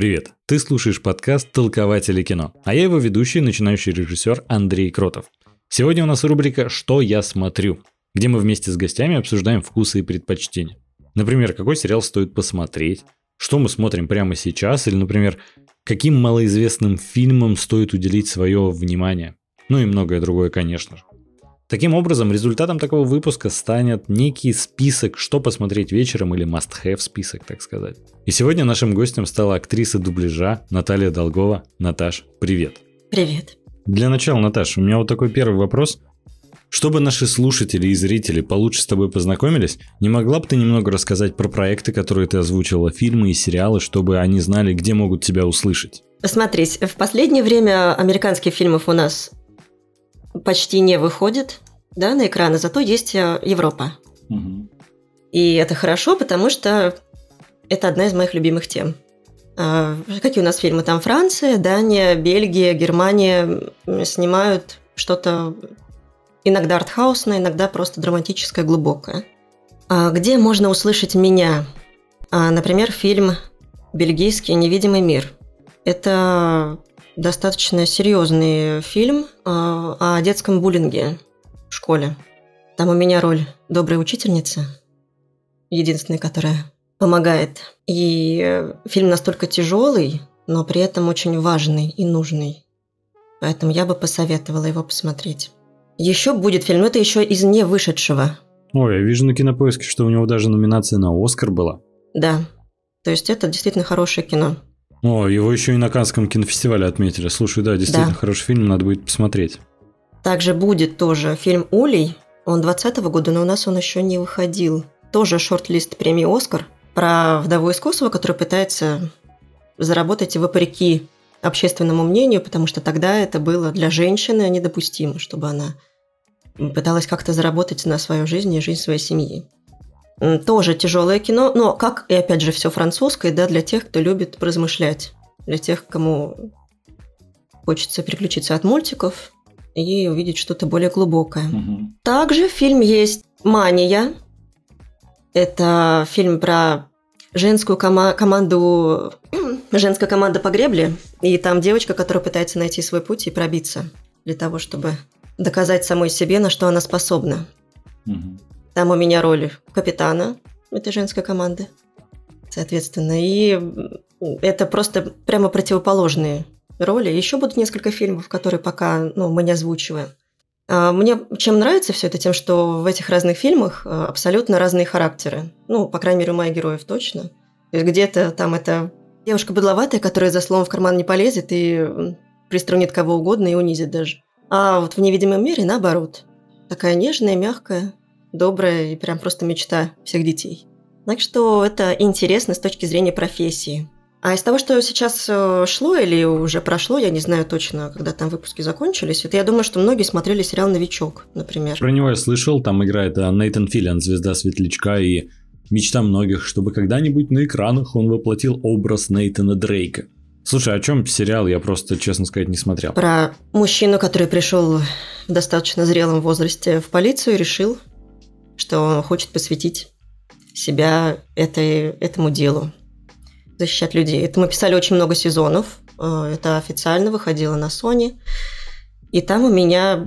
Привет! Ты слушаешь подкаст «Толкователи кино», а я его ведущий, начинающий режиссер Андрей Кротов. Сегодня у нас рубрика «Что я смотрю», где мы вместе с гостями обсуждаем вкусы и предпочтения. Например, какой сериал стоит посмотреть, что мы смотрим прямо сейчас, или, например, каким малоизвестным фильмам стоит уделить свое внимание. Ну и многое другое, конечно же. Таким образом, результатом такого выпуска станет некий список, что посмотреть вечером или must-have список, так сказать. И сегодня нашим гостем стала актриса дубляжа Наталья Долгова. Наташ, привет. Привет. Для начала, Наташ, у меня вот такой первый вопрос. Чтобы наши слушатели и зрители получше с тобой познакомились, не могла бы ты немного рассказать про проекты, которые ты озвучивала, фильмы и сериалы, чтобы они знали, где могут тебя услышать? Посмотрите, в последнее время американских фильмов у нас почти не выходит да, на экраны, зато есть э, Европа. Угу. И это хорошо, потому что это одна из моих любимых тем. А, какие у нас фильмы? Там Франция, Дания, Бельгия, Германия снимают что-то иногда артхаусное, иногда просто драматическое, глубокое. А где можно услышать меня? А, например, фильм «Бельгийский невидимый мир». Это достаточно серьезный фильм э, о детском буллинге в школе. Там у меня роль доброй учительницы, единственная, которая помогает. И фильм настолько тяжелый, но при этом очень важный и нужный. Поэтому я бы посоветовала его посмотреть. Еще будет фильм, но это еще из не вышедшего. Ой, я вижу на кинопоиске, что у него даже номинация на Оскар была. Да. То есть это действительно хорошее кино. О, его еще и на Канском кинофестивале отметили. Слушай, да, действительно да. хороший фильм, надо будет посмотреть. Также будет тоже фильм «Улей». Он 20 года, но у нас он еще не выходил. Тоже шорт-лист премии «Оскар» про вдову Косово, которая пытается заработать вопреки общественному мнению, потому что тогда это было для женщины недопустимо, чтобы она пыталась как-то заработать на свою жизнь и жизнь своей семьи. Тоже тяжелое кино, но как и опять же все французское, да, для тех, кто любит поразмышлять, для тех, кому хочется переключиться от мультиков и увидеть что-то более глубокое. Угу. Также фильм есть «Мания». Это фильм про женскую кома- команду, женская команда по гребле, и там девочка, которая пытается найти свой путь и пробиться для того, чтобы доказать самой себе, на что она способна. Угу. Там у меня роль капитана этой женской команды, соответственно. И это просто прямо противоположные роли. Еще будут несколько фильмов, которые пока ну, мы не озвучиваем. А, мне чем нравится все это, тем, что в этих разных фильмах а, абсолютно разные характеры. Ну, по крайней мере, у моих героев точно. То есть где-то там это девушка быдловатая, которая за словом в карман не полезет и приструнит кого угодно и унизит даже. А вот в «Невидимом мире» наоборот. Такая нежная, мягкая, добрая и прям просто мечта всех детей. Так что это интересно с точки зрения профессии. А из того, что сейчас э, шло или уже прошло, я не знаю точно, когда там выпуски закончились, это я думаю, что многие смотрели сериал «Новичок», например. Про него я слышал, там играет э, Нейтан Филлиан, звезда Светлячка, и мечта многих, чтобы когда-нибудь на экранах он воплотил образ Нейтана Дрейка. Слушай, о чем сериал? Я просто, честно сказать, не смотрел. Про мужчину, который пришел в достаточно зрелом возрасте в полицию и решил что он хочет посвятить себя этой, этому делу, защищать людей. Это мы писали очень много сезонов, э, это официально выходило на Sony, и там у меня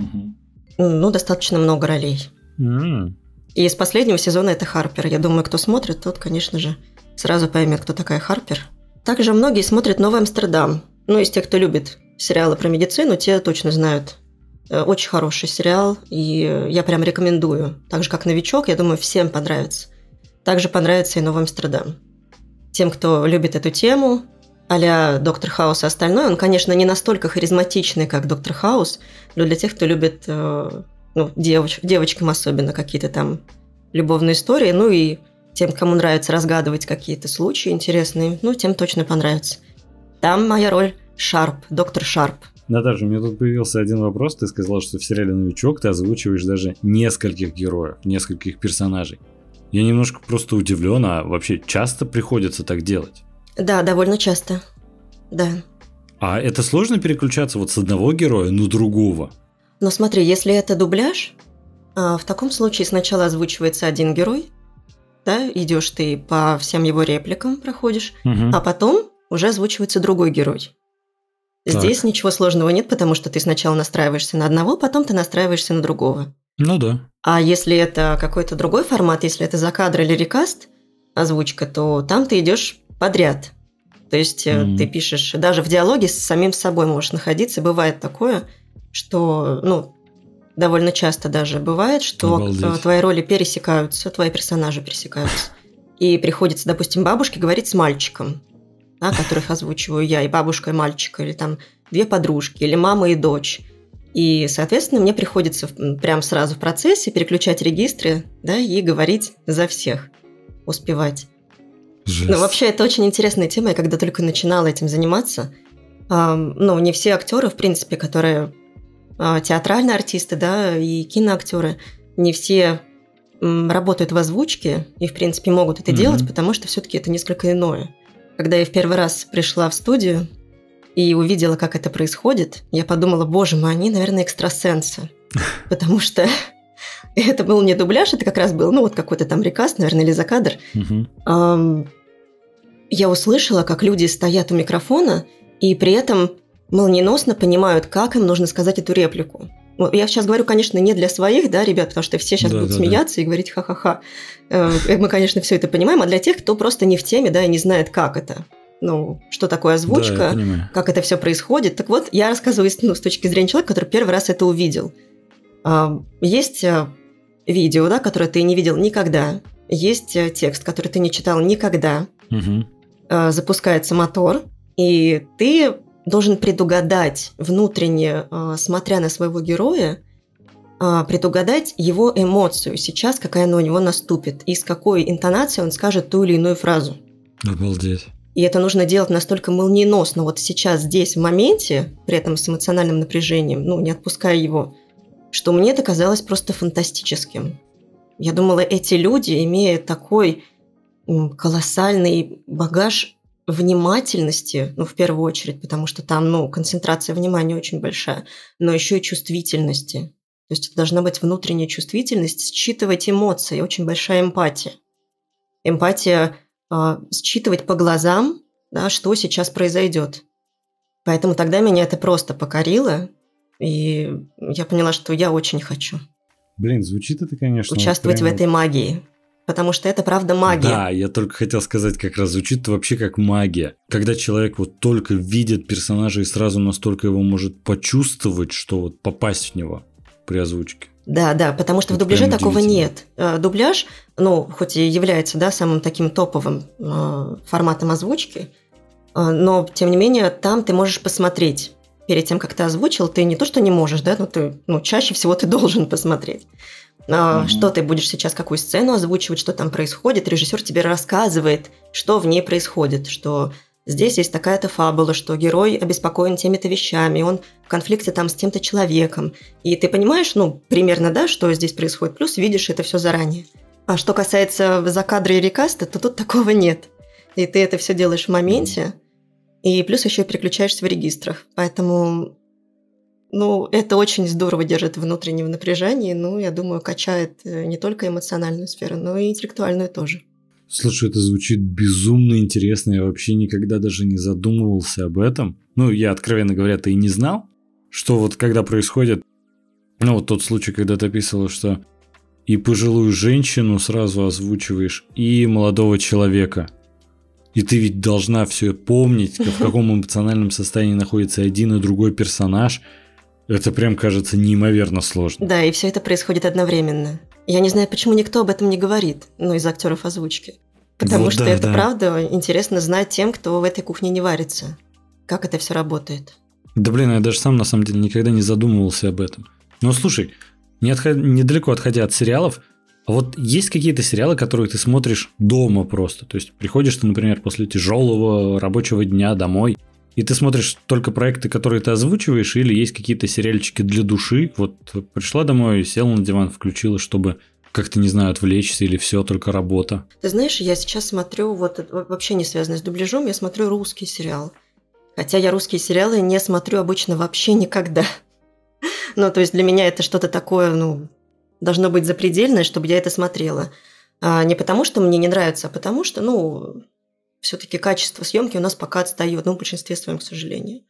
ну, достаточно много ролей. Mm. И из последнего сезона это Харпер. Я думаю, кто смотрит, тот, конечно же, сразу поймет, кто такая Харпер. Также многие смотрят «Новый Амстердам». Ну, из тех, кто любит сериалы про медицину, те точно знают очень хороший сериал, и я прям рекомендую. Так же, как «Новичок», я думаю, всем понравится. Также понравится и «Новый Амстердам». Тем, кто любит эту тему, а Доктор Хаус и остальное, он, конечно, не настолько харизматичный, как Доктор Хаус, но для тех, кто любит э, ну, девоч, девочкам особенно какие-то там любовные истории, ну и тем, кому нравится разгадывать какие-то случаи интересные, ну, тем точно понравится. Там моя роль Шарп, доктор Шарп. Наташа, у меня тут появился один вопрос. Ты сказал, что в сериале «Новичок» ты озвучиваешь даже нескольких героев, нескольких персонажей. Я немножко просто удивлен, а вообще часто приходится так делать? Да, довольно часто. Да. А это сложно переключаться вот с одного героя на другого? Но смотри, если это дубляж, а, в таком случае сначала озвучивается один герой, да, идешь ты по всем его репликам, проходишь, угу. а потом уже озвучивается другой герой. Так. Здесь ничего сложного нет, потому что ты сначала настраиваешься на одного, потом ты настраиваешься на другого. Ну да. А если это какой-то другой формат, если это закадр или рекаст озвучка, то там ты идешь подряд. То есть mm ты пишешь, даже в диалоге с самим собой можешь находиться. Бывает такое, что, ну, довольно часто даже бывает, что Обалдеть. э, твои роли пересекаются, твои персонажи пересекаются. И приходится, допустим, бабушке говорить с мальчиком, да, которых озвучиваю я, и бабушка, и мальчик, или там две подружки, или мама и дочь. И, соответственно, мне приходится прям сразу в процессе переключать регистры, да, и говорить за всех, успевать. Жесть. Ну, вообще, это очень интересная тема. Я когда только начинала этим заниматься, ну, не все актеры, в принципе, которые а, театральные артисты, да, и киноактеры, не все работают в озвучке и, в принципе, могут это Мгм. делать, потому что все-таки это несколько иное. Когда я в первый раз пришла в студию и увидела, как это происходит, я подумала, боже мой, они, наверное, экстрасенсы. Потому что это был не дубляж, это как раз был, ну, вот какой-то там рекаст, наверное, или закадр. Я услышала, как люди стоят у микрофона и при этом молниеносно понимают, как им нужно сказать эту реплику. Ну, Я сейчас говорю, конечно, не для своих, да, ребят, потому что все сейчас Да, будут да, да. смеяться и говорить ха-ха-ха. Э, Мы, конечно, все это понимаем, а для тех, кто просто не в теме, да, и не знает, как это. Ну, что такое Да, озвучка, понимаю. как это все происходит. Так вот, я рассказываю ну, с точки зрения человека, который первый раз это увидел. Есть э, видео, да, которое ты не видел никогда. Есть э, текст, который ты не читал никогда. Э, Запускается мотор, и ты должен предугадать внутренне, э, смотря на своего героя, э, предугадать его эмоцию сейчас, какая она у него наступит, и с какой интонацией он скажет ту или иную фразу. Обалдеть. И это нужно делать настолько молниеносно, вот сейчас, здесь, в моменте, при этом с эмоциональным напряжением, ну, не отпуская его, что мне это казалось просто фантастическим. Я думала, эти люди, имея такой колоссальный багаж внимательности, ну, в первую очередь, потому что там, ну, концентрация внимания очень большая, но еще и чувствительности. То есть это должна быть внутренняя чувствительность, считывать эмоции, очень большая эмпатия. Эмпатия а, считывать по глазам, да, что сейчас произойдет. Поэтому тогда меня это просто покорило, и я поняла, что я очень хочу Блин, звучит это, конечно... участвовать прям в этой магии. Потому что это правда магия. Да, я только хотел сказать, как раз звучит вообще как магия. Когда человек вот только видит персонажа и сразу настолько его может почувствовать, что вот попасть в него при озвучке. Да, да, потому что в Это дубляже прям такого нет. Э, Дубляж, ну, хоть и является, да, самым таким топовым э, форматом озвучки, э, но, тем не менее, там ты можешь посмотреть. Перед тем, как ты озвучил, ты не то, что не можешь, да, но ты, ну, чаще всего ты должен посмотреть. А. Что ты будешь сейчас, какую сцену озвучивать, что там происходит. Режиссер тебе рассказывает, что в ней происходит, что здесь есть такая-то фабула, что герой обеспокоен теми-то вещами, он в конфликте там с тем-то человеком. И ты понимаешь, ну, примерно, да, что здесь происходит, плюс видишь это все заранее. А что касается закадра и рекаста, то тут такого нет. И ты это все делаешь в моменте, и плюс еще переключаешься в регистрах. Поэтому, ну, это очень здорово держит внутреннее напряжение, ну, я думаю, качает э, не только эмоциональную сферу, но и интеллектуальную тоже. Слушай, это звучит безумно интересно. Я вообще никогда даже не задумывался об этом. Ну, я, откровенно говоря-то и не знал, что вот когда происходит... Ну, вот тот случай, когда ты описывала, что и пожилую женщину сразу озвучиваешь, и молодого человека. И ты ведь должна все помнить, в каком эмоциональном состоянии находится один и другой персонаж. Это прям кажется неимоверно сложно. Да, и все это происходит одновременно. Я не знаю, почему никто об этом не говорит, ну, из актеров озвучки. Потому Вот что да, это да. правда интересно знать тем, кто в этой кухне не варится. Как это все работает. Да блин, я даже сам на самом деле никогда не задумывался об этом. Но слушай, не отход- недалеко отходя от сериалов, а вот есть какие-то сериалы, которые ты смотришь дома просто. То есть приходишь ты, например, после тяжелого рабочего дня домой, и ты смотришь только проекты, которые ты озвучиваешь, или есть какие-то сериальчики для души. Вот пришла домой, села на диван, включила, чтобы как-то, не знаю, отвлечься, или все, только работа. Ты знаешь, я сейчас смотрю, вот это вообще не связано с дубляжом, я смотрю русский сериал. Хотя я русские сериалы не смотрю обычно вообще никогда. Ну, то есть для меня это что-то такое, ну, должно быть запредельное, чтобы я это смотрела. А не потому, что мне не нравится, а потому что, ну, все-таки качество съемки у нас пока отстает, ну, в большинстве своем, к сожалению.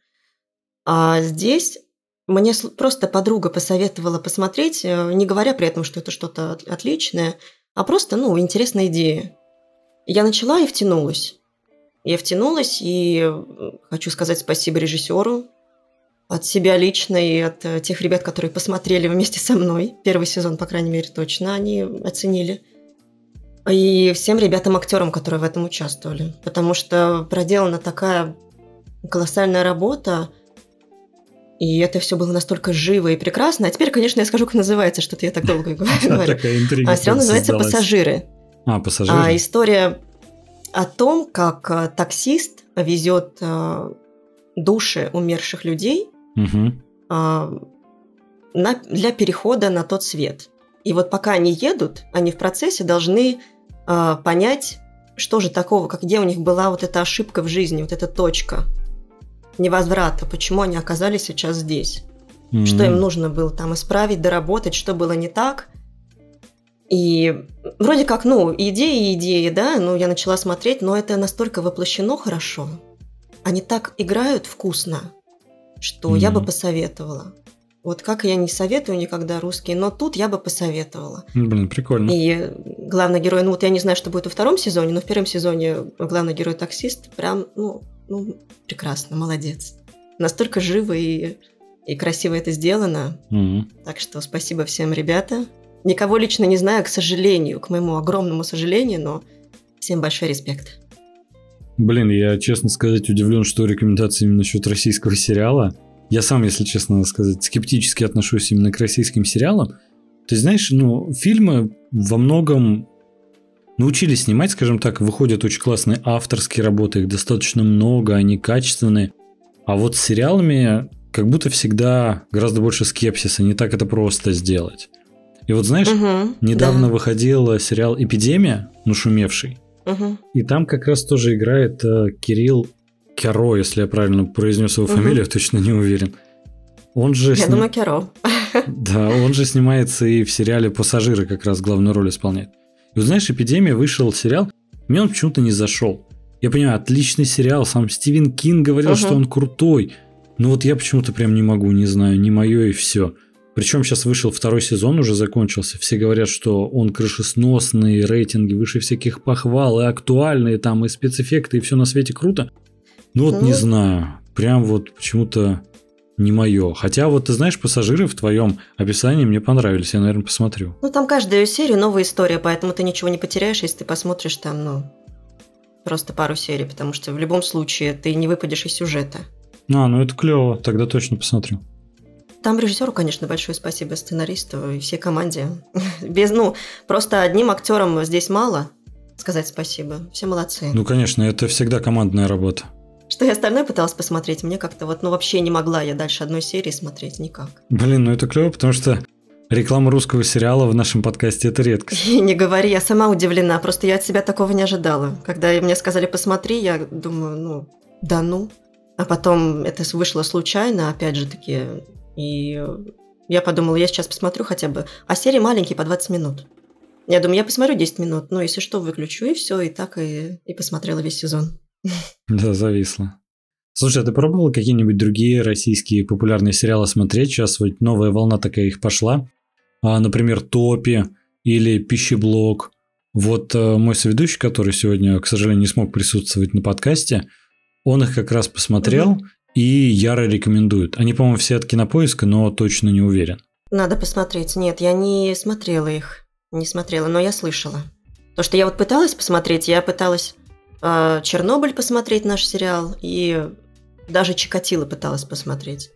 А здесь мне просто подруга посоветовала посмотреть, э, не говоря при этом, что это что-то отличное, а просто, ну, интересная идея. Я начала и втянулась. Я втянулась, и хочу сказать спасибо режиссеру, от себя лично и от э, тех ребят, которые посмотрели вместе со мной. Первый сезон, по крайней мере, точно они оценили. И всем ребятам-актерам, которые в этом участвовали. Потому что проделана такая колоссальная работа, и это все было настолько живо и прекрасно. А теперь, конечно, я скажу, как называется, что-то я так долго говорю. А сериал называется «Пассажиры». А, «Пассажиры». А история о том, как э, таксист везет э, души умерших людей на, для перехода на тот свет. И вот пока они едут, они в процессе должны э, понять, что же такого, как где у них была вот эта ошибка в жизни, вот эта точка невозврата, почему они оказались сейчас здесь, mm-hmm. что им нужно было там исправить, доработать, что было не так. И вроде как, ну, идеи, идеи, да, ну, я начала смотреть, но это настолько воплощено хорошо. Они так играют вкусно, что mm-hmm. я бы посоветовала. Вот как я не советую никогда русские, но тут я бы посоветовала. Блин, прикольно. И главный герой, ну вот я не знаю, что будет во втором сезоне, но в первом сезоне главный герой таксист прям, ну, ну прекрасно, молодец. Настолько живо и, и красиво это сделано. Mm-hmm. Так что спасибо всем, ребята. Никого лично не знаю, к сожалению, к моему огромному сожалению, но всем большой респект. Блин, я, честно сказать, удивлен, что рекомендации именно насчет российского сериала. Я сам, если честно сказать, скептически отношусь именно к российским сериалам. Ты знаешь, ну, фильмы во многом научились снимать, скажем так, выходят очень классные авторские работы, их достаточно много, они качественные. А вот с сериалами как будто всегда гораздо больше скепсиса, не так это просто сделать. И вот знаешь, угу, недавно да. выходил сериал «Эпидемия», нашумевший. Угу. И там как раз тоже играет э, Кирилл Керо, если я правильно произнес его угу. фамилию, точно не уверен. Он же я сни... думаю, Керо. Да, он же снимается и в сериале «Пассажиры» как раз главную роль исполняет. И вот знаешь, «Эпидемия» вышел сериал, мне он почему-то не зашел. Я понимаю, отличный сериал, сам Стивен Кинг говорил, угу. что он крутой. Но вот я почему-то прям не могу, не знаю, не мое и все. Причем сейчас вышел второй сезон, уже закончился. Все говорят, что он крышесносный, рейтинги выше всяких похвал, и актуальные там, и спецэффекты, и все на свете круто. Ну вот ну... не знаю, прям вот почему-то не мое. Хотя вот ты знаешь, пассажиры в твоем описании мне понравились, я, наверное, посмотрю. Ну там каждую серию новая история, поэтому ты ничего не потеряешь, если ты посмотришь там, ну, просто пару серий, потому что в любом случае ты не выпадешь из сюжета. А, ну это клево, тогда точно посмотрю. Там режиссеру, конечно, большое спасибо, сценаристу и всей команде. Без, ну, просто одним актером здесь мало сказать спасибо. Все молодцы. Ну, конечно, это всегда командная работа. Что я остальное пыталась посмотреть, мне как-то вот, ну, вообще не могла я дальше одной серии смотреть никак. Блин, ну это клево, потому что реклама русского сериала в нашем подкасте – это редкость. И не говори, я сама удивлена, просто я от себя такого не ожидала. Когда мне сказали «посмотри», я думаю, ну, да ну. А потом это вышло случайно, опять же таки, и я подумала, я сейчас посмотрю хотя бы. А серии маленькие, по 20 минут. Я думаю, я посмотрю 10 минут, но если что, выключу, и все, и так и, и посмотрела весь сезон. Да, зависло. Слушай, а ты пробовал какие-нибудь другие российские популярные сериалы смотреть? Сейчас вот новая волна такая их пошла. А, например, Топи или Пищеблок. Вот э, мой соведущий, который сегодня, к сожалению, не смог присутствовать на подкасте, он их как раз посмотрел угу и яро рекомендуют. Они, по-моему, все от кинопоиска, но точно не уверен. Надо посмотреть. Нет, я не смотрела их. Не смотрела, но я слышала. То, что я вот пыталась посмотреть, я пыталась Чернобыль посмотреть наш сериал, и даже Чикатило пыталась посмотреть.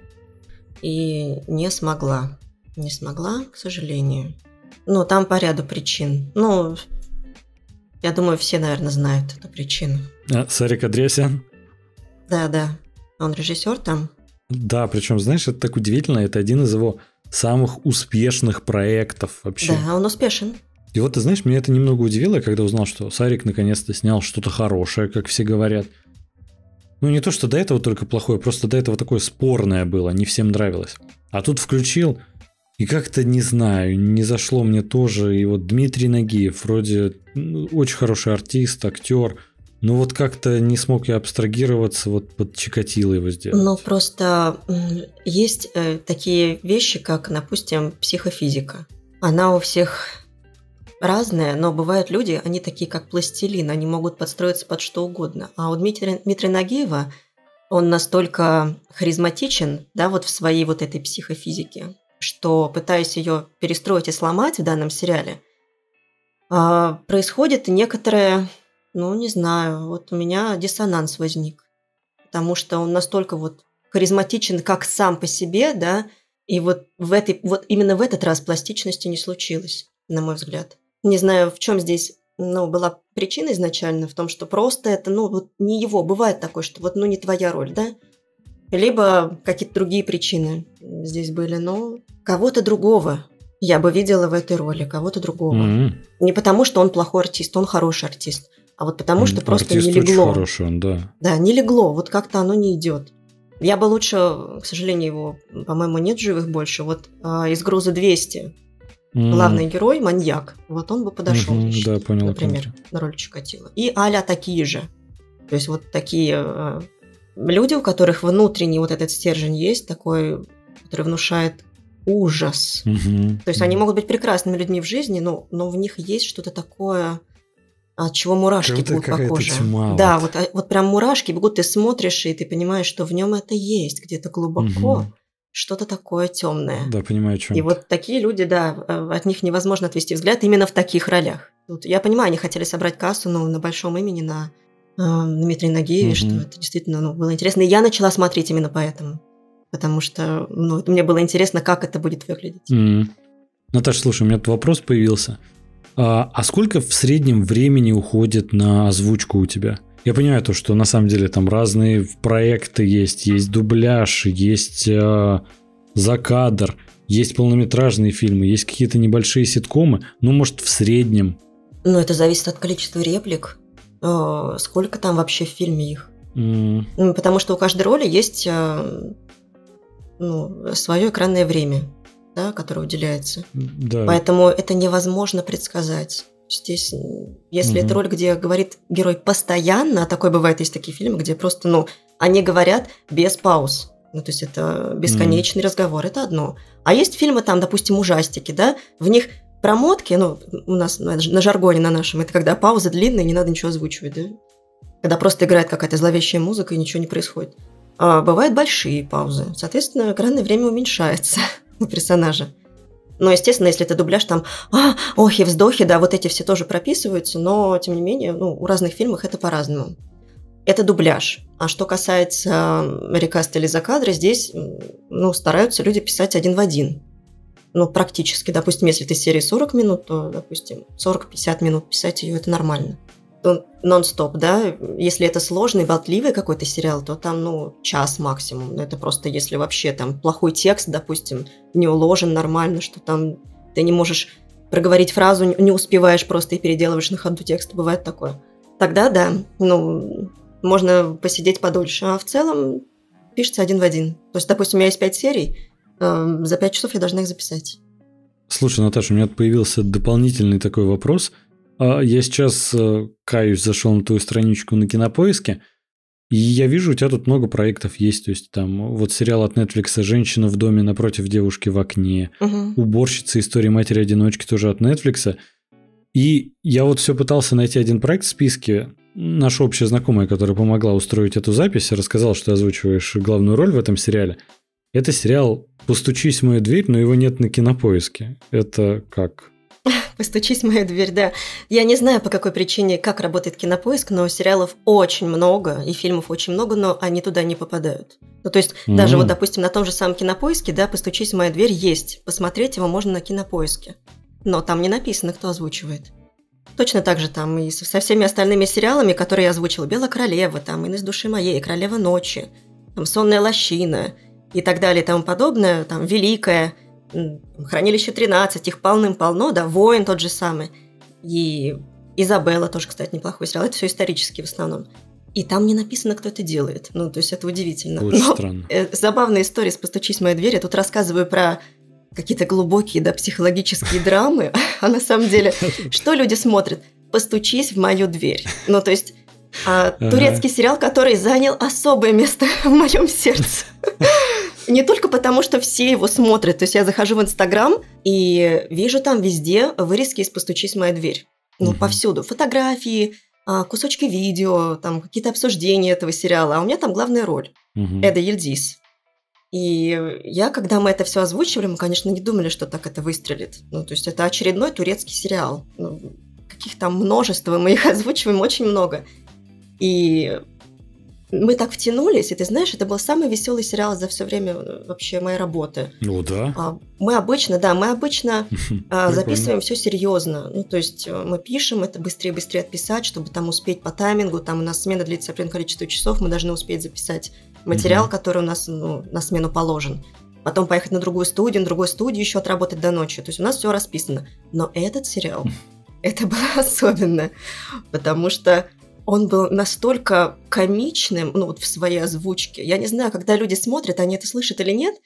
И не смогла. Не смогла, к сожалению. Ну, там по ряду причин. Ну, я думаю, все, наверное, знают эту причину. А, Сарик Адресян? Да, да. Он режиссер там? Да, причем, знаешь, это так удивительно, это один из его самых успешных проектов вообще. Да, он успешен. И вот, ты знаешь, меня это немного удивило, когда узнал, что Сарик наконец-то снял что-то хорошее, как все говорят. Ну, не то, что до этого только плохое, просто до этого такое спорное было, не всем нравилось. А тут включил, и как-то, не знаю, не зашло мне тоже. И вот Дмитрий Нагиев, вроде ну, очень хороший артист, актер, Ну вот как-то не смог я абстрагироваться, вот под Чикатило его сделать. Ну просто есть э, такие вещи, как, допустим, психофизика. Она у всех разная, но бывают люди, они такие как пластилин, они могут подстроиться под что угодно. А у Дмитрия, Дмитрия Нагиева он настолько харизматичен, да, вот в своей вот этой психофизике, что пытаясь ее перестроить и сломать в данном сериале, а, происходит некоторое, ну, не знаю, вот у меня диссонанс возник. Потому что он настолько вот харизматичен как сам по себе, да, и вот, в этой, вот именно в этот раз пластичности не случилось, на мой взгляд. Не знаю, в чем здесь ну, была причина изначально в том, что просто это, ну, вот не его. Бывает такое, что вот, ну, не твоя роль, да? Либо какие-то другие причины здесь были, но кого-то другого я бы видела в этой роли, кого-то другого. Mm-hmm. Не потому, что он плохой артист, он хороший артист, а вот потому, что mm, просто не легло. Очень хороший он, да. Да, не легло, вот как-то оно не идет. Я бы лучше, к сожалению, его, по-моему, нет живых больше. Вот а, из груза 200 mm. главный герой маньяк. Вот он бы подошел, mm-hmm, да, понял, например, понял. на роль Чикатило. И Аля такие же. То есть вот такие э, люди, у которых внутренний вот этот стержень есть, такой, который внушает ужас. Mm-hmm. То есть mm-hmm. они могут быть прекрасными людьми в жизни, но, но в них есть что-то такое, от чего мурашки как бегут по коже. Тьма, да, вот. Вот, вот прям мурашки бегут, ты смотришь, и ты понимаешь, что в нем это есть где-то глубоко. Mm-hmm что-то такое темное. Да, понимаю, о чем. И вот такие люди, да, э, от них невозможно отвести взгляд именно в таких ролях. Тут, я понимаю, они хотели собрать кассу, но на большом имени, на э, Дмитрия Нагиеве, угу. что это действительно ну, было интересно. И я начала смотреть именно поэтому. Потому что ну, мне было интересно, как это будет выглядеть. Mm. Наташа, слушай, у меня тут вопрос появился. А, а сколько в среднем времени уходит на озвучку у тебя? Я понимаю то, что на самом деле там разные проекты есть, есть дубляж, есть э, закадр, есть полнометражные фильмы, есть какие-то небольшие ситкомы, ну, может, в среднем. Ну, это зависит от количества реплик. Э, сколько там вообще в фильме их? Mm. Потому что у каждой роли есть э, ну, свое экранное время, да, которое уделяется. Да. Поэтому это невозможно предсказать. Здесь, если угу. это роль, где говорит герой постоянно, а такое бывает, есть такие фильмы, где просто, ну, они говорят без пауз. Ну, то есть это бесконечный mm. разговор, это одно. А есть фильмы там, допустим, ужастики, да, в них промотки, ну, у нас на, на жаргоне на нашем, это когда пауза длинная, не надо ничего озвучивать, да? Когда просто играет какая-то зловещая музыка и ничего не происходит. А бывают большие паузы. Соответственно, экранное время уменьшается у персонажа. Но, естественно, если это дубляж, там, а, охи, вздохи, да, вот эти все тоже прописываются, но, тем не менее, ну, у разных фильмов это по-разному. Это дубляж. А что касается рекаста или закадра, здесь, ну, стараются люди писать один в один. Ну, практически. Допустим, если ты серии 40 минут, то, допустим, 40-50 минут писать ее, это нормально нон-стоп, да, если это сложный, болтливый какой-то сериал, то там, ну, час максимум, это просто если вообще там плохой текст, допустим, не уложен нормально, что там ты не можешь проговорить фразу, не успеваешь просто и переделываешь на ходу текст, бывает такое. Тогда, да, ну, можно посидеть подольше, а в целом пишется один в один. То есть, допустим, у меня есть пять серий, э, за пять часов я должна их записать. Слушай, Наташа, у меня появился дополнительный такой вопрос – я сейчас, э, каюсь, зашел на твою страничку на Кинопоиске, и я вижу, у тебя тут много проектов есть. То есть там вот сериал от Netflix «Женщина в доме напротив девушки в окне», угу. «Уборщица. История матери-одиночки» тоже от Netflix. И я вот все пытался найти один проект в списке. Наша общая знакомая, которая помогла устроить эту запись, рассказала, что озвучиваешь главную роль в этом сериале. Это сериал «Постучись в мою дверь», но его нет на кинопоиске. Это как? Постучись в мою дверь, да. Я не знаю, по какой причине, как работает кинопоиск, но сериалов очень много, и фильмов очень много, но они туда не попадают. Ну, то есть, mm-hmm. даже вот, допустим, на том же самом кинопоиске, да, постучись в мою дверь есть. Посмотреть его можно на кинопоиске. Но там не написано, кто озвучивает. Точно так же там и со всеми остальными сериалами, которые я озвучила. «Белая королева», там «Ин из души моей», «Королева ночи», там «Сонная лощина» и так далее и тому подобное, там «Великая», Хранилище 13, их полным-полно, да, Воин тот же самый. И Изабелла тоже, кстати, неплохой сериал. Это все исторические в основном. И там не написано, кто это делает. Ну, то есть это удивительно. Очень Но, странно. Э, забавная история с «Постучись в мою дверь». Я тут рассказываю про какие-то глубокие, да, психологические драмы. А на самом деле, что люди смотрят? «Постучись в мою дверь». Ну, то есть А, турецкий сериал, который занял особое место в моем сердце. Не только потому, что все его смотрят. То есть я захожу в Инстаграм и вижу там везде вырезки из «Постучись в мою дверь». Ну, угу. повсюду. Фотографии, а, кусочки видео, там какие-то обсуждения этого сериала. А у меня там главная роль. Угу. Эда Ельдис. И я, когда мы это все озвучивали, мы, конечно, не думали, что так это выстрелит. Ну, то есть это очередной турецкий сериал. Ну, каких там множество, мы их озвучиваем очень много. И мы так втянулись, и ты знаешь, это был самый веселый сериал за все время э, вообще моей работы. Ну да. А, мы обычно, да, мы обычно а, записываем все серьезно. Ну, то есть э, мы пишем это быстрее-быстрее отписать, чтобы там успеть по таймингу. Там у нас смена длится определенное количество часов, мы должны успеть записать материал, который у нас ну, на смену положен. Потом поехать на другую студию, на другой студии еще отработать до ночи. То есть у нас все расписано. Но этот сериал, это было особенно, потому что он был настолько комичным, ну вот в своей озвучке. Я не знаю, когда люди смотрят, они это слышат или нет.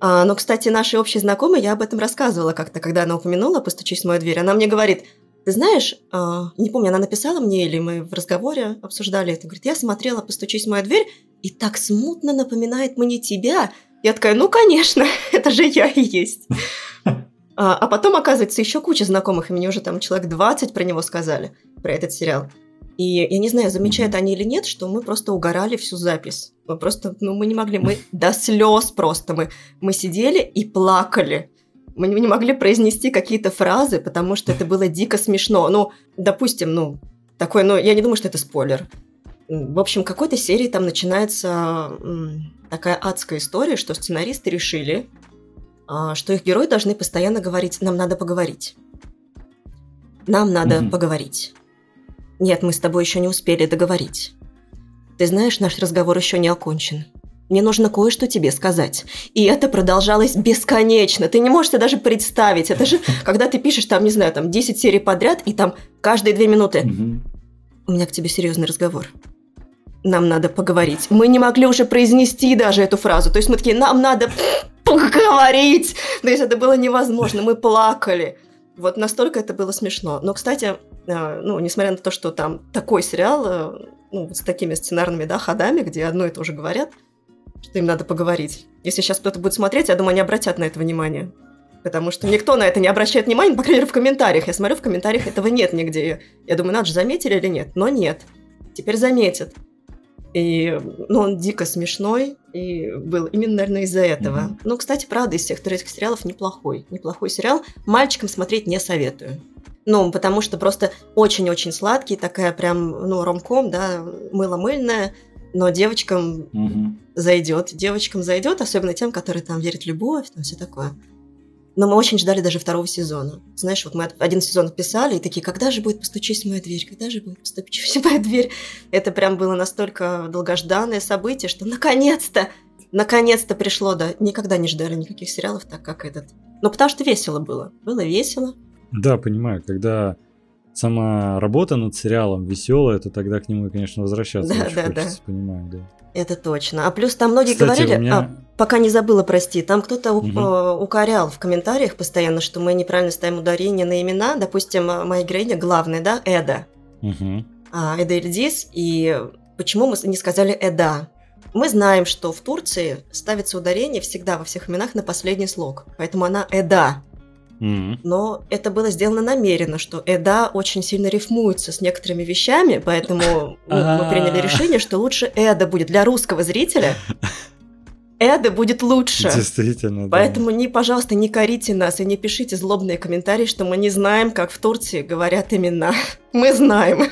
А, но, кстати, нашей общей знакомой я об этом рассказывала как-то, когда она упомянула «Постучись в мою дверь». Она мне говорит, ты знаешь, а, не помню, она написала мне или мы в разговоре обсуждали это. Говорит, я смотрела «Постучись в мою дверь», и так смутно напоминает мне тебя. Я такая, ну, конечно, это же я и есть. А, а потом, оказывается, еще куча знакомых, и мне уже там человек 20 про него сказали, про этот сериал. И я не знаю, замечают они или нет, что мы просто угорали всю запись. Мы просто, ну, мы не могли, мы до слез просто, мы, мы сидели и плакали. Мы не могли произнести какие-то фразы, потому что это было дико смешно. Ну, допустим, ну, такой, ну, я не думаю, что это спойлер. В общем, какой-то серии там начинается такая адская история, что сценаристы решили, а, что их герои должны постоянно говорить «нам надо поговорить». Нам надо mm-hmm. поговорить. Нет, мы с тобой еще не успели договорить. Ты знаешь, наш разговор еще не окончен. Мне нужно кое-что тебе сказать. И это продолжалось бесконечно. Ты не можешь себе даже представить. Это же, когда ты пишешь там, не знаю, там 10 серий подряд, и там каждые две минуты. У меня к тебе серьезный разговор. Нам надо поговорить. Мы не могли уже произнести даже эту фразу. То есть мы такие, нам надо поговорить. То есть это было невозможно. Мы плакали. Вот настолько это было смешно. Но, кстати, ну, несмотря на то, что там такой сериал, э, ну, с такими сценарными, да, ходами, где одно и то же говорят, что им надо поговорить. Если сейчас кто-то будет смотреть, я думаю, они обратят на это внимание. Потому что никто на это не обращает внимания, по крайней мере, в комментариях. Я смотрю, в комментариях этого нет нигде. Я думаю, надо же, заметили или нет? Но нет. Теперь заметят. И, ну, он дико смешной, и был именно, наверное, из-за этого. Mm-hmm. Ну, кстати, правда, из всех турецких сериалов неплохой. Неплохой сериал. Мальчикам смотреть не советую. Ну, потому что просто очень-очень сладкий, такая прям, ну, ромком, да, мыло-мыльная, но девочкам mm-hmm. зайдет. Девочкам зайдет, особенно тем, которые там верят в любовь, там все такое. Но мы очень ждали даже второго сезона. Знаешь, вот мы один сезон писали, и такие, когда же будет «Постучись в мою дверь», когда же будет «Постучись в мою дверь». Это прям было настолько долгожданное событие, что наконец-то, наконец-то пришло, да. Никогда не ждали никаких сериалов так, как этот. Ну, потому что весело было. Было весело. Да, понимаю, когда сама работа над сериалом веселая, то тогда к нему, конечно, возвращаться да, очень да, хочется, да. понимаю, да. Это точно. А плюс там многие Кстати, говорили, меня... а, пока не забыла, прости, там кто-то угу. укорял в комментариях постоянно, что мы неправильно ставим ударение на имена. Допустим, моя героиня главная, да, Эда. Угу. А, Эда Ильдис. И почему мы не сказали Эда? Мы знаем, что в Турции ставится ударение всегда во всех именах на последний слог. Поэтому она Эда. Но это было сделано намеренно, что Эда очень сильно рифмуется с некоторыми вещами, поэтому ну, мы приняли решение, что лучше Эда будет для русского зрителя. Эда будет лучше. Действительно, Поэтому, не, пожалуйста, не корите нас и не пишите злобные комментарии, что мы не знаем, как в Турции говорят имена. Мы знаем.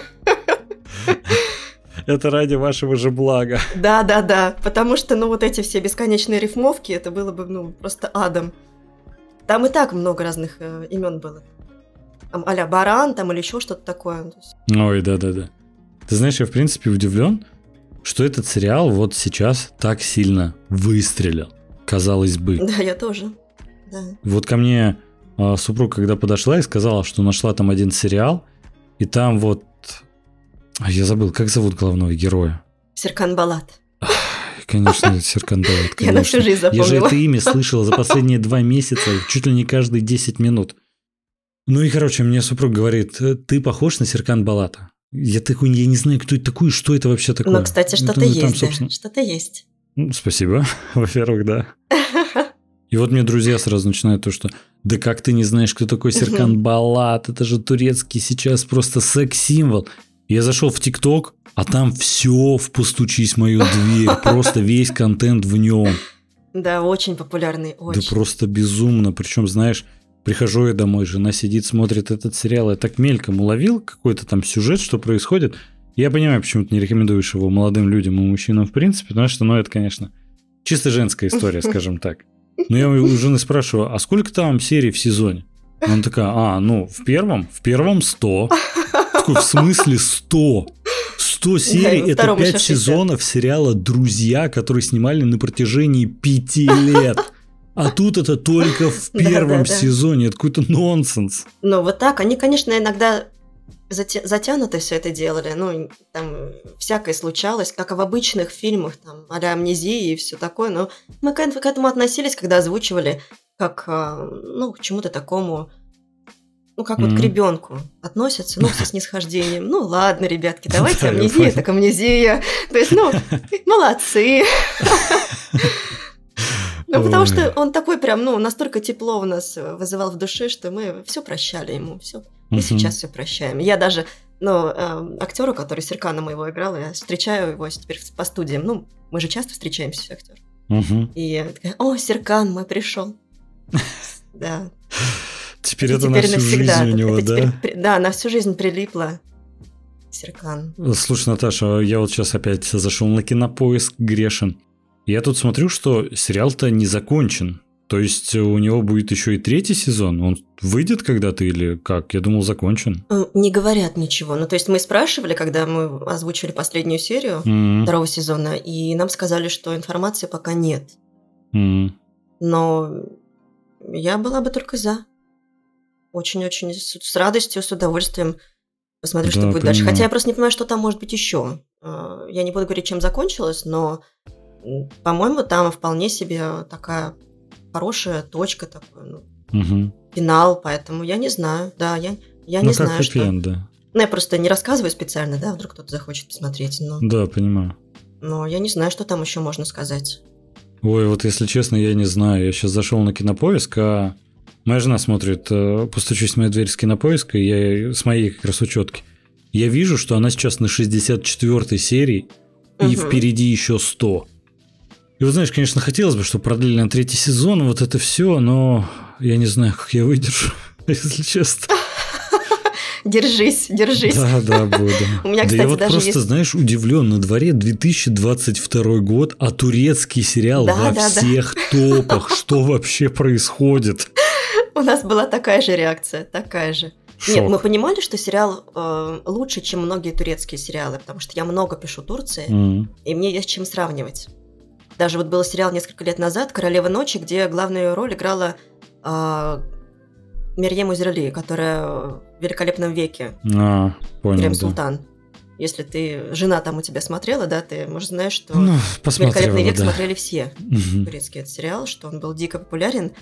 Это ради вашего же блага. Да, да, да. Потому что, ну, вот эти все бесконечные рифмовки, это было бы, ну, просто адом. Там и так много разных э, имен было. Там а Баран, там или еще что-то такое. Ой, да-да-да. Ты знаешь, я в принципе удивлен, что этот сериал вот сейчас так сильно выстрелил, казалось бы. Да, я тоже. Да. Вот ко мне э, супруга, когда подошла и сказала, что нашла там один сериал, и там вот... А я забыл, как зовут главного героя? Серкан Балат. Конечно, Серкан Давыд, Я на всю жизнь запомнила. Я же это имя слышала за последние два месяца, чуть ли не каждые 10 минут. Ну и, короче, мне супруг говорит, ты похож на Серкан Балата. Я такой, я не знаю, кто это такой, что это вообще такое. Ну, кстати, что-то Ну, есть, там, да, собственно, что-то есть. ну, спасибо, во-первых, да. И вот мне друзья сразу начинают то, что да как ты не знаешь, кто такой Серкан Балат, это же турецкий сейчас просто секс-символ. Я зашел в ТикТок, а там все в «Постучись мою дверь», просто весь контент в нем. Да, очень популярный, Да очень. просто безумно. Причем, знаешь, прихожу я домой, жена сидит, смотрит этот сериал. Я так мельком уловил какой-то там сюжет, что происходит. Я понимаю, почему ты не рекомендуешь его молодым людям и мужчинам в принципе, потому что, ну, это, конечно, чисто женская история, скажем так. Но я у жены спрашиваю, а сколько там серий в сезоне? Она такая, а, ну, в первом? В первом 100. Такой, в смысле 100? 100 серий это втором 5 еще 60. сезонов сериала «Друзья», который снимали на протяжении 5 лет. А тут это только в первом да, да. сезоне. Это какой-то нонсенс. Ну, вот так. Они, конечно, иногда затянуто все это делали. Ну, там всякое случалось, как и в обычных фильмах, там, а амнезии и все такое. Но мы к к этому относились, когда озвучивали как, а, ну, к чему-то такому, ну, как вот Мгм. к ребенку относятся, ну, со снисхождением. Ну, ладно, ребятки, давайте амнезия, так амнезия. То есть, ну, молодцы. Ну, потому что он такой прям, ну, настолько тепло у нас э, вызывал в душе, что мы все прощали ему, все. И сейчас все прощаем. Я даже, ну, э, актеру, который Серкана моего играл, я встречаю его теперь по студиям. Ну, мы же часто встречаемся, актер. Мгм. И я такая, о, Серкан, мой пришел. Да. Теперь И это на всю жизнь у него, это да? теперь да, на всю жизнь прилипло. Серкан. Слушай, Наташа, я вот сейчас опять зашел на кинопоиск грешен. Я тут смотрю, что сериал-то не закончен. То есть у него будет еще и третий сезон. Он выйдет когда-то или как? Я думал, закончен. М, Не говорят ничего. Ну, то есть мы спрашивали, когда мы озвучивали последнюю серию М, второго сезона, и нам сказали, что информации пока нет. м. Но я была бы только за. Очень-очень с, с радостью, с удовольствием посмотрю, что Да, будет дальше. понимаю. Хотя я просто не понимаю, что там может быть еще. Э, Я не буду говорить, чем закончилось, но, по-моему, там вполне себе такая хорошая точка, такой, ну, Мгм. финал, поэтому я не знаю. Да, я, я ну, не как знаю, что... хэппи-энд, да. Ну, я просто не рассказываю специально, да, вдруг кто-то захочет посмотреть, но, Да, понимаю. но я не знаю, что там еще можно сказать. Ой, вот если честно, я не знаю. Я сейчас зашел на кинопоиск, а моя жена смотрит э, «Постучись в мою дверь» с кинопоиска, и я с моей как раз учетки. Я вижу, что она сейчас на 64 серии, и Мгм. впереди еще 100. И вот знаешь, конечно, хотелось бы, чтобы продлили на третий сезон, вот это все, но я не знаю, как я выдержу, если честно. Держись, держись. Да, да, буду. У меня, да кстати, я вот даже просто, есть- знаешь, удивлен. На дворе 2022 год, а турецкий сериал Да, во да, да. всех топах. Что вообще происходит? У нас была такая же реакция, такая же. Нет, Шок. мы понимали, что сериал э, лучше, чем многие турецкие сериалы, потому что я много пишу Турции, М. и мне есть чем сравнивать. Даже вот был сериал несколько лет назад «Королева ночи», где главную роль играла э, Мерьем Узерли, которая в «Великолепном веке», А, понял, Крем да. Султан. Если ты, жена там у тебя смотрела, да, ты, может, знаешь, что Ну, «Великолепный век» да. смотрели все. Мгм. турецкий этот сериал, что он был дико популярен.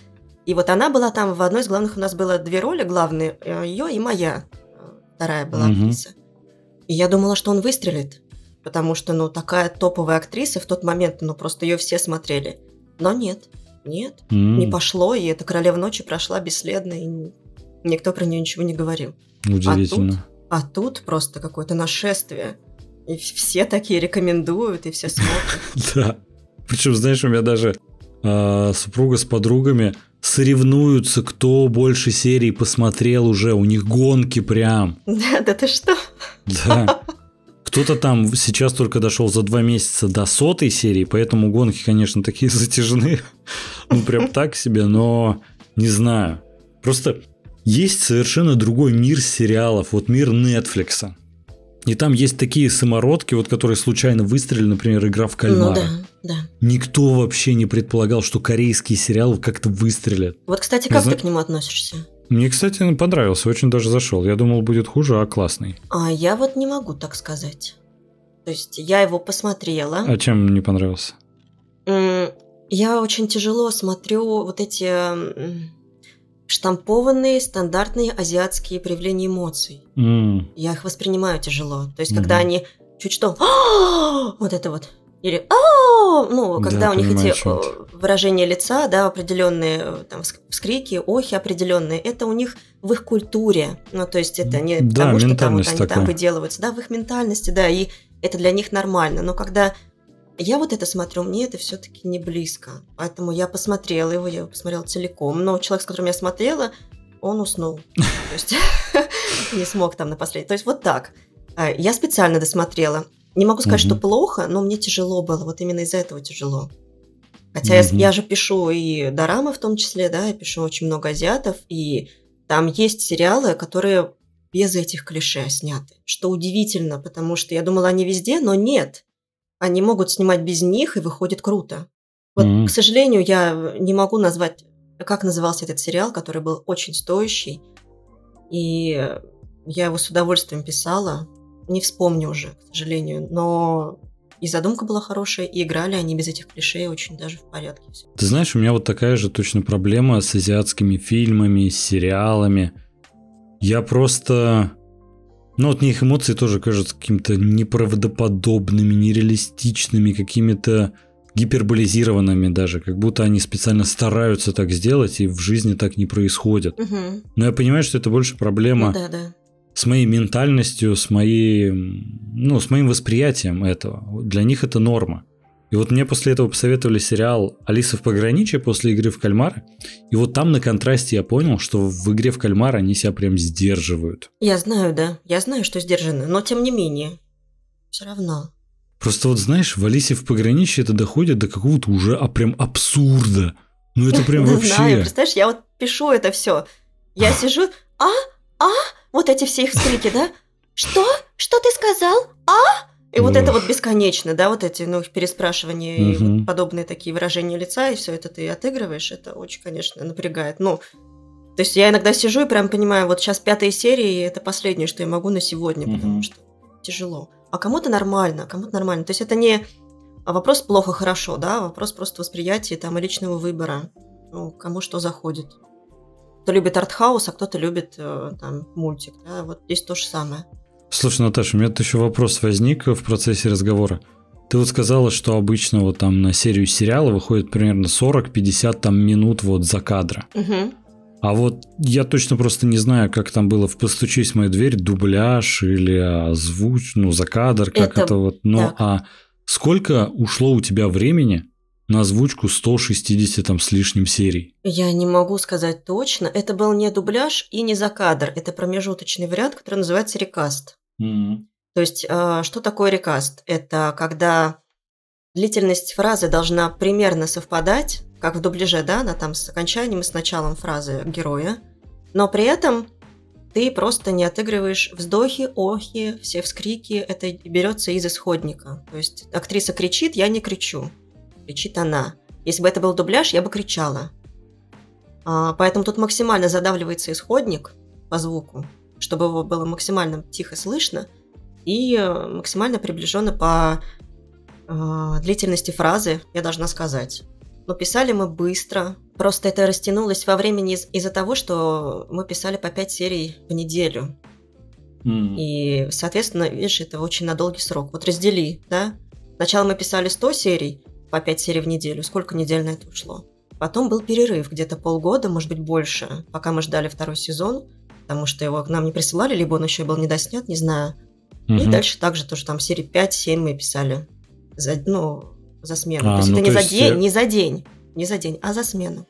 И вот она была там, в одной из главных у нас было две роли главные, ее и моя, э, вторая была Мгм. актриса. И я думала, что он выстрелит, потому что, ну, такая топовая актриса в тот момент, ну, просто ее все смотрели. Но нет, нет, М, не пошло, и эта «Королева ночи» прошла бесследно, и никто про нее ничего не говорил. Удивительно. А тут просто какое-то нашествие. И все такие рекомендуют, и все смотрят. Да. Причем, знаешь, у меня даже а, супруга с подругами соревнуются, кто больше серий посмотрел уже. У них гонки прям. Да, да ты что? Да. Кто-то там сейчас только дошел за два месяца до сотой серии, поэтому гонки, конечно, такие затяжные. Ну, прям так себе, но не знаю. Просто есть совершенно другой мир сериалов, вот мир Нетфликса. И там есть такие самородки, вот которые случайно выстрелили, например, игра в кальмара. Ну да, да. Никто вообще не предполагал, что корейский сериал как-то выстрелит. Вот, кстати, как зна- ты к нему относишься? Мне, кстати, понравился, очень даже зашел. Я думал, будет хуже, а классный. А я вот не могу так сказать. То есть я его посмотрела. А чем не понравился? Я очень тяжело смотрю вот эти штампованные стандартные азиатские проявления эмоций. М, Я их воспринимаю тяжело. То есть, Мгм. когда они чуть что, «А!» вот это вот, или Ну, Да, когда у них понимаю, эти э, выражения лица, да, определенные, э, там, вск- вскрики, охи определенные, это у них в их культуре. Ну, то есть, это не Да, потому, что там вот они там такая. выделываются, да, в их ментальности, да, и это для них нормально. Но когда я вот это смотрю, мне это все-таки не близко. Поэтому я посмотрела его, я его посмотрела целиком. Но человек, с которым я смотрела, он уснул. То есть не смог там на последний. То есть вот так. А, Я специально досмотрела. Не могу сказать, что Мгм. плохо, но мне тяжело было. Вот именно из-за этого тяжело. Хотя я, Мгм. я же пишу и дорамы в том числе, да, я пишу очень много азиатов, и там есть сериалы, которые без этих клише сняты. Что удивительно, потому что я думала, они везде, но нет. Они могут снимать без них, и выходит круто. Вот, Мгм. к сожалению, я не могу назвать, как назывался этот сериал, который был очень стоящий. И я его с удовольствием писала. Не вспомню уже, к сожалению. Но и задумка была хорошая, и играли они без этих клише очень даже в порядке. Ты знаешь, у меня вот такая же точно проблема с азиатскими фильмами, с сериалами. Я просто... Ну, вот мне их эмоции тоже кажутся какими-то неправдоподобными, нереалистичными, какими-то гиперболизированными даже, как будто они специально стараются так сделать, и в жизни так не происходит. Мгм. Но я понимаю, что это больше проблема Ну да, да. С моей ментальностью, с моей, ну, с моим восприятием этого. Для них это норма. И вот мне после этого посоветовали сериал «Алиса в пограничье» после игры в кальмара. И вот там на контрасте я понял, что в игре в кальмара они себя прям сдерживают. Я знаю, да. Я знаю, что сдержаны, но тем не менее. Все равно. Просто вот знаешь, в «Алисе в пограничье» это доходит до какого-то уже а, прям абсурда. Ну это прям вообще... знаю, представляешь, я вот пишу это все. Я сижу, а, а, вот эти все их вскрики, да? Что? Что ты сказал? А? И вот это вот бесконечно, да, вот эти, ну, переспрашивания и вот подобные такие выражения лица, и все это ты отыгрываешь, это очень, конечно, напрягает. Ну, то есть я иногда сижу и прям понимаю, вот сейчас пятая серия, и это последнее, что я могу на сегодня, потому что тяжело. А кому-то нормально, кому-то нормально. То есть это не вопрос плохо-хорошо, да, а вопрос просто восприятия там и личного выбора. Ну, кому что заходит. Кто любит артхаус, а кто-то любит э, там мультик, да, вот здесь то же самое. Слушай, Наташа, у меня тут еще вопрос возник в процессе разговора. Ты вот сказала, что обычно вот там на серию сериала выходит примерно 40-50 там минут вот за кадра. Мгм. А вот я точно просто не знаю, как там было в «Постучись в мою дверь», дубляж или озвуч, ну, за кадр, как это, Это вот. Но так. а сколько ушло у тебя времени на озвучку 160 там с лишним серий? Я не могу сказать точно. Это был не дубляж и не за кадр. Это промежуточный вариант, который называется рекаст. То есть, э, что такое рекаст? Это когда длительность фразы должна примерно совпадать, как в дубляже, да, она там с окончанием и с началом фразы героя, но при этом ты просто не отыгрываешь вздохи, охи, все вскрики, это берется из исходника. То есть актриса кричит, я не кричу, кричит она. Если бы это был дубляж, я бы кричала. А, поэтому тут максимально задавливается исходник по звуку, чтобы его было максимально тихо слышно и э, максимально приближенно по э, длительности фразы, я должна сказать. Но писали мы быстро. Просто это растянулось во времени из- из-за того, что мы писали по 5 серий в неделю. И, соответственно, видишь, это очень на долгий срок. Вот раздели, да? Сначала мы писали 100 серий, по 5 серий в неделю. Сколько недель на это ушло? Потом был перерыв, где-то полгода, может быть, больше, пока мы ждали второй сезон, потому что его к нам не присылали, либо он еще был недоснят, не знаю. И Мгм. дальше также тоже там серии 5-7 мы писали за, ну, за смену. А, то есть ну, это не то за есть, день, э, не за день, не за день, а за смену.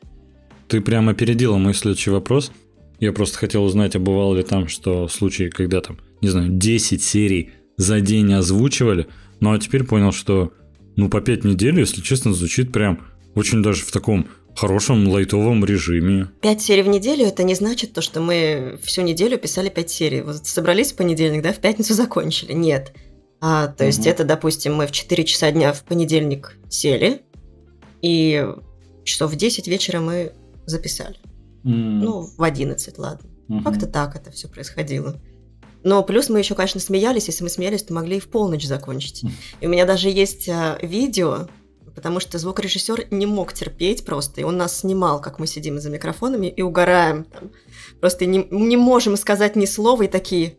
Ты прямо опередила мой следующий вопрос. Я просто хотел узнать, а бывало ли там, что случаи, когда там, не знаю, 10 серий за день озвучивали, ну а теперь понял, что ну по 5 недель, если честно, звучит прям очень даже в таком хорошем лайтовом режиме. Пять серий в неделю это не значит то, что мы всю неделю писали пять серий. Вот собрались в понедельник, да, в пятницу закончили. Нет. А, то есть Мгм. это, допустим, мы в 4 часа дня в понедельник сели, и часов в 10 вечера мы записали. Ну, в 11, ладно. Мгм. Как-то так это все происходило. Но плюс мы еще, конечно, смеялись. Если мы смеялись, то могли и в полночь закончить. Мгм. И у меня даже есть а, видео, потому что звукорежиссер не мог терпеть просто, и он нас снимал, как мы сидим за микрофонами и угораем. Там. Просто не, не можем сказать ни слова, и такие,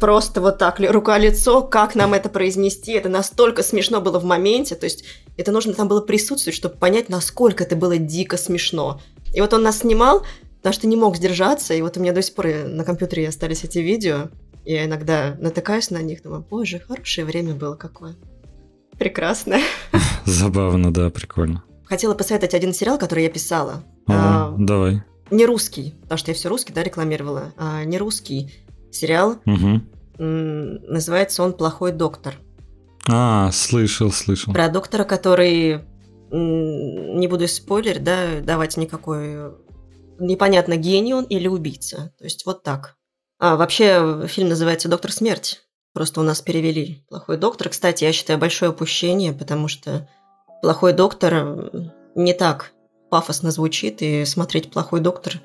просто вот так, рука-лицо, как нам это произнести, это настолько смешно было в моменте, то есть это нужно там было присутствовать, чтобы понять, насколько это было дико смешно. И вот он нас снимал, потому что не мог сдержаться, и вот у меня до сих пор на компьютере остались эти видео, и я иногда натыкаюсь на них, думаю, боже, хорошее время было какое. Прекрасно. Забавно, да, прикольно. Хотела посоветовать один сериал, который я писала. О, а, давай. Не русский, потому что я все русский, да, рекламировала. А, не русский сериал. Угу. Называется он «Плохой доктор». А, слышал, слышал. Про доктора, который, не буду спойлер, да, давать никакой... Непонятно, гений он или убийца. То есть вот так. А, вообще, фильм называется «Доктор Смерть». Просто у нас перевели «Плохой доктор». Кстати, я считаю большое упущение, потому что «Плохой доктор» не так пафосно звучит, и смотреть «Плохой доктор»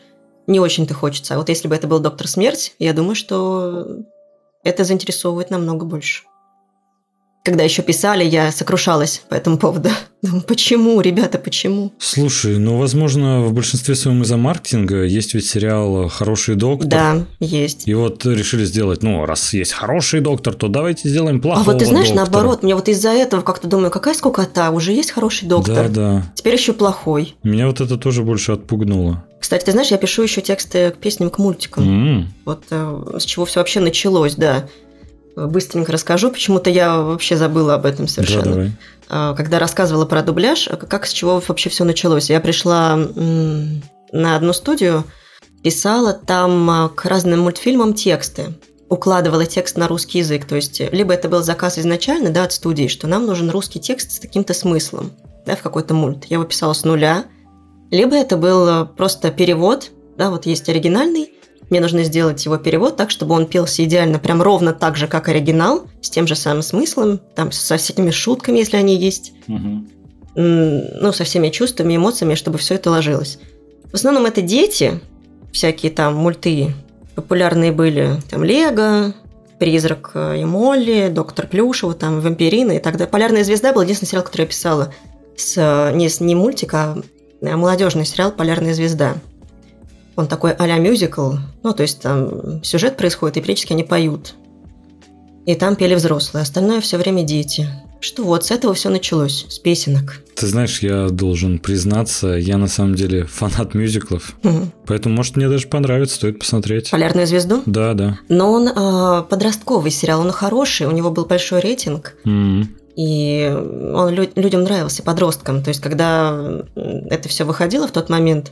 не очень-то хочется. А вот если бы это был «Доктор Смерть», я думаю, что это заинтересовывает намного больше. Когда еще писали, я сокрушалась по этому поводу. Думаю, почему, ребята, почему? Слушай, ну, возможно, в большинстве своем из-за маркетинга есть ведь сериал «Хороший доктор». Да, есть. И вот решили сделать, ну, раз есть хороший доктор, то давайте сделаем плохого А вот ты знаешь, доктора. наоборот, мне вот из-за этого как-то думаю, какая скукота, уже есть хороший доктор. Да, да. Теперь еще плохой. Меня вот это тоже больше отпугнуло. Кстати, ты знаешь, я пишу еще тексты к песням, к мультикам. Mm. Вот э, с чего все вообще началось, да. Быстренько расскажу, почему-то я вообще забыла об этом совершенно. Да. А, когда рассказывала про дубляж, как с чего вообще все началось. Я пришла на одну студию, писала там а, к разным мультфильмам тексты укладывала текст на русский язык. То есть, либо это был заказ изначально, да, от студии, что нам нужен русский текст с каким-то смыслом, да, в какой-то мульт. Я его писала с нуля. Либо это был э, просто перевод, да, вот есть оригинальный, мне нужно сделать его перевод так, чтобы он пелся идеально, прям ровно так же, как оригинал, с тем же самым смыслом, там со всякими шутками, если они есть. Угу. Ну, со всеми чувствами, эмоциями, чтобы все это ложилось. В основном это дети, всякие там мульты. Популярные были там Лего, Призрак э, и Молли, Доктор Плюшева, там Вампирина и так далее. Полярная звезда был единственный сериал, который я писала с э, не, не мультик, а молодежный сериал Полярная звезда. Он такой а-ля мюзикл, ну, то есть там сюжет происходит, и периодически они поют. И там пели взрослые, остальное все время дети. Что вот, с этого все началось, с песенок. Ты знаешь, я должен признаться, я на самом деле фанат мюзиклов. Угу. Поэтому, может, мне даже понравится, стоит посмотреть. «Полярную звезду»? Да, да. Но он э, подростковый сериал, он хороший, у него был большой рейтинг. Mm-hmm. И он лю- людям нравился, подросткам. То есть, когда это все выходило в тот момент,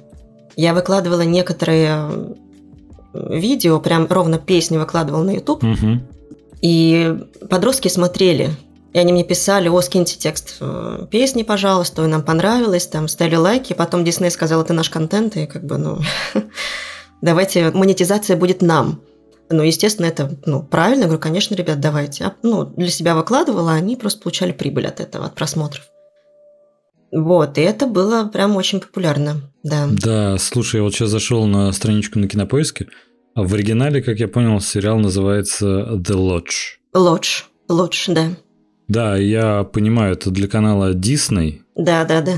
я выкладывала некоторые видео, прям ровно песни выкладывала на YouTube. Угу. И подростки смотрели. И они мне писали, о, скиньте текст э, песни, пожалуйста, ой, нам понравилось, там, ставили лайки. Потом Дисней сказал, это наш контент, и как бы, ну, давайте, монетизация будет нам. Ну, естественно, это, ну, правильно, я говорю, конечно, ребят, давайте. А, ну, для себя выкладывала, они просто получали прибыль от этого, от просмотров. Вот, и это было прям очень популярно, да. Да, слушай, я вот сейчас зашел на страничку на Кинопоиске, а в оригинале, как я понял, сериал называется The Lodge. Lodge, Lodge, да. Да, я понимаю, это для канала Disney. Да, да, да.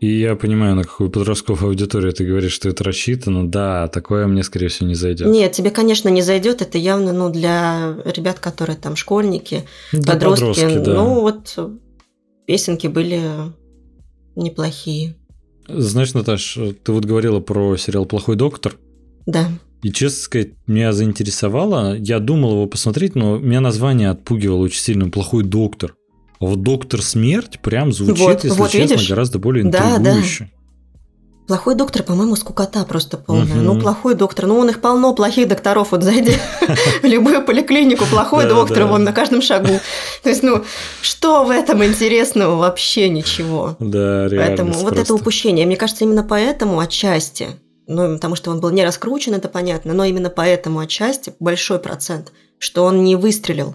И я понимаю, на какую подростковую аудиторию ты говоришь, что это рассчитано. Да, такое мне, скорее всего, не зайдет. Нет, тебе, конечно, не зайдет. Это явно ну, для ребят, которые там школьники, Да, подростки. подростки, да. Ну, вот песенки были неплохие. Знаешь, Наташ, ты вот говорила про сериал «Плохой доктор». Да. И, честно сказать, меня заинтересовало. Я думал его посмотреть, но меня название отпугивало очень сильно. «Плохой доктор». А вот «Доктор Смерть» прям звучит, Вот, если вот честно, видишь? гораздо более Да, да. Плохой доктор, по-моему, скукота просто полная. Мгм. Ну, плохой доктор. Ну, он их полно, плохих докторов. Вот зайди в любую поликлинику, плохой доктор, вон на каждом шагу. То есть, ну, что в этом интересного? Вообще ничего. Да, реально. Поэтому вот это упущение. Мне кажется, именно поэтому отчасти, ну, потому что он был не раскручен, это понятно, но именно поэтому отчасти большой процент, что он не выстрелил,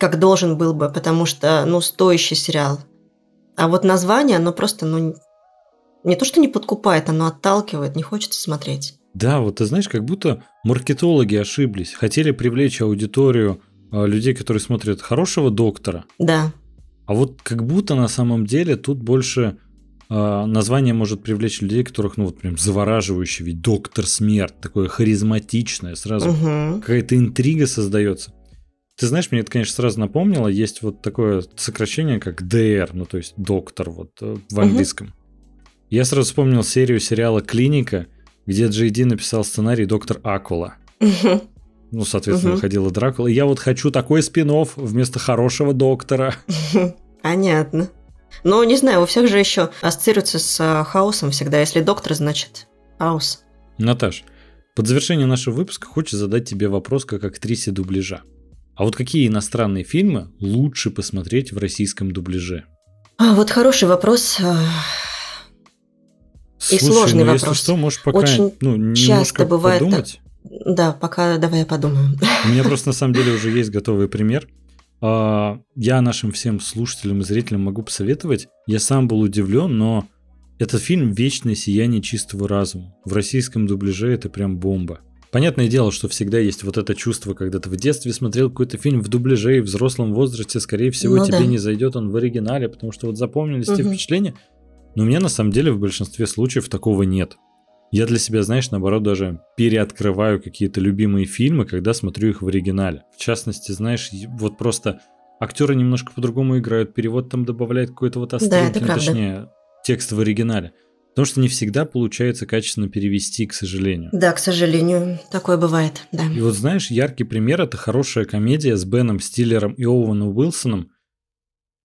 как должен был бы, потому что, ну, стоящий сериал. А вот название, оно просто, ну, не то, что не подкупает, оно отталкивает, не хочется смотреть. Да, вот ты знаешь, как будто маркетологи ошиблись. Хотели привлечь аудиторию а, людей, которые смотрят хорошего доктора, Да, А вот как будто на самом деле тут больше э, название может привлечь людей, которых, ну вот прям завораживающий, ведь доктор смерть, такое харизматичное, сразу Мгм. какая-то интрига создается. Ты знаешь, мне это, конечно, сразу напомнило, есть вот такое сокращение, как DR, ну то есть доктор вот э, в английском. Я сразу вспомнил серию сериала «Клиника», где Джей Ди написал сценарий «Доктор Акула». Ну, соответственно, Мгм. выходила Дракула. И я вот хочу такой спин вместо хорошего доктора. Понятно. Ну, не знаю, у всех же еще ассоциируется с а, хаосом всегда. Если доктор, значит хаос. Наташ, под завершение нашего выпуска хочется задать тебе вопрос как актрисе дубляжа. А вот какие иностранные фильмы лучше посмотреть в российском дубляже? А, вот хороший вопрос. А, И Слушай, сложный ну если вопрос. что, можешь пока Очень ну, часто бывает подумать. Да, пока давай я подумаю. У меня просто на самом деле уже есть готовый пример. А, Я нашим всем слушателям и зрителям могу посоветовать. Я сам был удивлен, но этот фильм «Вечное сияние чистого разума». В российском дубляже это прям бомба. Понятное дело, что всегда есть вот это чувство, когда ты в детстве смотрел какой-то фильм в дубляже и в взрослом возрасте, скорее всего, Ну тебе да. не зайдет он в оригинале, потому что вот запомнились те Мгм. впечатления. Но у меня на самом деле в большинстве случаев такого нет. Я для себя, знаешь, наоборот, даже переоткрываю какие-то любимые фильмы, когда смотрю их в оригинале. В частности, знаешь, вот просто актеры немножко по-другому играют, перевод там добавляет какой-то вот это ну, правда. точнее, текст в оригинале. Потому что не всегда получается качественно перевести, к сожалению. Да, к сожалению, такое бывает, да. И вот знаешь, яркий пример это хорошая комедия с Беном Стиллером и Оуэном Уилсоном,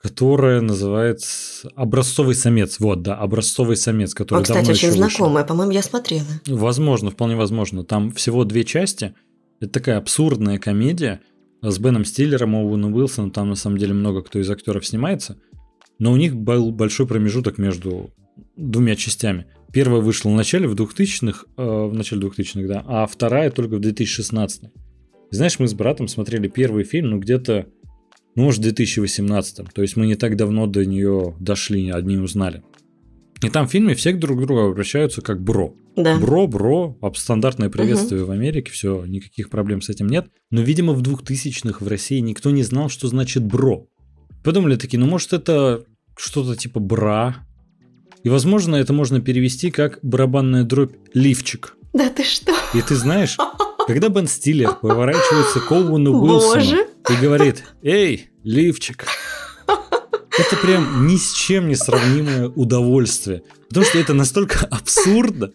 которая называется «Образцовый самец». Вот, да, «Образцовый самец», который Он, кстати, давно очень знакомый, по-моему, я смотрела. Возможно, вполне возможно. Там всего две части. Это такая абсурдная комедия с Беном Стиллером, Оуэном Уилсоном. Там на самом деле много кто из актеров снимается. Но у них был большой промежуток между двумя частями. Первая вышла в начале, в 2000-х, э, в начале 2000-х, да, а вторая только в 2016 И знаешь, мы с братом смотрели первый фильм, ну, где-то, может, в 2018 То есть мы не так давно до нее дошли, одни узнали. И там в фильме все друг к другу обращаются как бро. Да. Бро, бро, об- стандартное приветствие в Америке, все, никаких проблем с этим нет. Но, видимо, в 2000-х в России никто не знал, что значит бро. Подумали такие, ну, может, это что-то типа бра. И, возможно, это можно перевести как барабанная дробь лифчик. Да ты что? И ты знаешь, когда Бен Стиллер поворачивается к Оуэну. Уилсону и говорит «Эй, лифчик», это прям ни с чем не сравнимое удовольствие. Потому что это настолько абсурдно.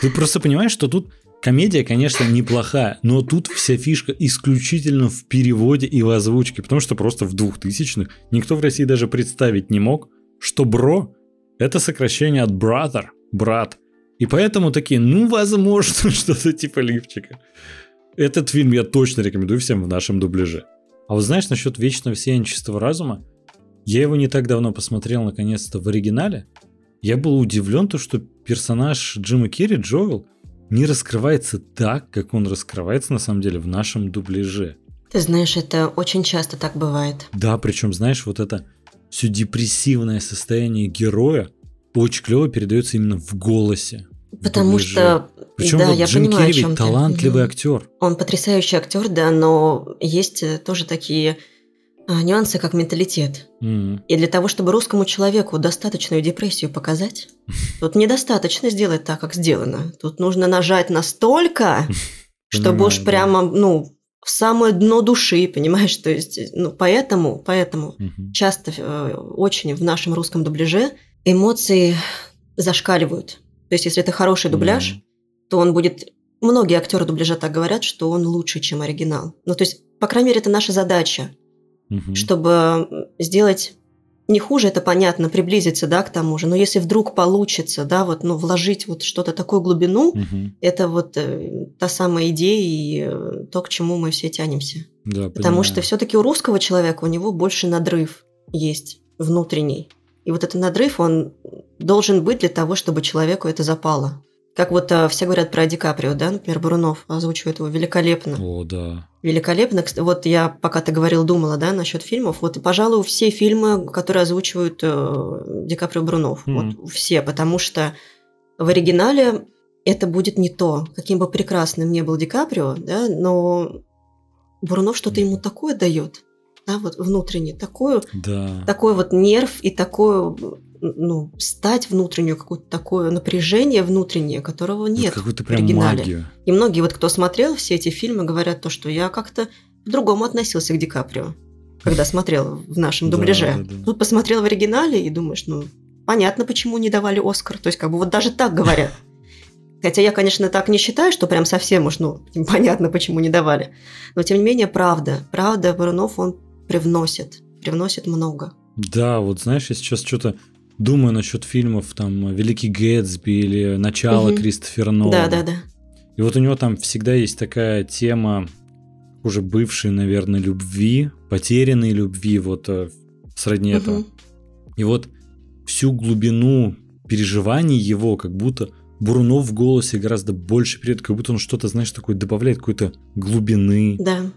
Ты просто понимаешь, что тут комедия, конечно, неплохая, но тут вся фишка исключительно в переводе и в озвучке. Потому что просто в 2000-х никто в России даже представить не мог, что бро – это сокращение от brother, брат. И поэтому такие, ну, возможно, что-то типа лифчика. Этот фильм я точно рекомендую всем в нашем дубляже. А вот знаешь, насчет вечного сияния чистого разума, я его не так давно посмотрел наконец-то в оригинале. Я был удивлен, то, что персонаж Джима Керри, Джоэл, не раскрывается так, как он раскрывается на самом деле в нашем дубляже. Ты знаешь, это очень часто так бывает. Да, причем, знаешь, вот это все депрессивное состояние героя очень клево передается именно в голосе. в Потому дубляже. что, Причем да, вот я Джим понимаю, Керри ведь ты. талантливый Мгм. актер. Он потрясающий актер, да, но есть э, тоже такие а, нюансы, как менталитет. М. И для того, чтобы русскому человеку достаточную депрессию показать, тут недостаточно сделать так, как сделано. Тут нужно нажать настолько, чтобы уж прямо, ну, в самое дно души, понимаешь? То есть, ну, поэтому, поэтому часто э, очень в нашем русском дубляже эмоции зашкаливают. То есть, если это хороший дубляж, Мгм. то он будет... Многие актеры дубляжа так говорят, что он лучше, чем оригинал. Ну, то есть, по крайней мере, это наша задача, Мгм. чтобы сделать не хуже, это понятно, приблизиться, да, к тому же. Но если вдруг получится, да, вот, ну, вложить вот что-то такую глубину, Мгм. это вот э, та самая идея и э, то, к чему мы все тянемся. Да, Потому понимаю. что все-таки у русского человека у него больше надрыв есть внутренний. И вот этот надрыв, он должен быть для того, чтобы человеку это запало. Как вот э, все говорят про Ди Каприо, да, например, Бурунов озвучивает его великолепно. О, да. Великолепно. Вот я, пока ты говорил, думала, да, насчет фильмов. Вот, пожалуй, все фильмы, которые озвучивают э, Ди Каприо Брунов. Мгм. Вот все, потому что в оригинале это будет не то. Каким бы прекрасным ни был Ди Каприо, да, но Бурунов что-то ему такое дает. Да, вот внутренне, такую, Да. такой вот нерв и такое, ну, стать внутреннюю, какое-то такое напряжение внутреннее, которого Вот нет Какую-то в оригинале. магию. И многие вот, кто смотрел все эти фильмы, говорят то, что я как-то по-другому относился к Ди Каприо, когда смотрел в нашем дубляже. да, да. Тут посмотрел в оригинале и думаешь, ну, понятно, почему не давали Оскар. То есть, как бы вот даже так говорят. Хотя я, конечно, так не считаю, что прям совсем уж, ну, понятно, почему не давали. Но, тем не менее, правда. Правда, Бурунов, он привносит. Привносит много. Да, вот знаешь, я сейчас что-то думаю насчет фильмов, там, «Великий Гэтсби» или «Начало» Мгм. Кристофера Нолана. Да-да-да. И вот у него там всегда есть такая тема уже бывшей, наверное, любви, потерянной любви, вот э, сродни этого. Мгм. И вот всю глубину переживаний его, как будто Бурунов в голосе гораздо больше передает, как будто он что-то, знаешь, такое добавляет какой-то глубины. Да.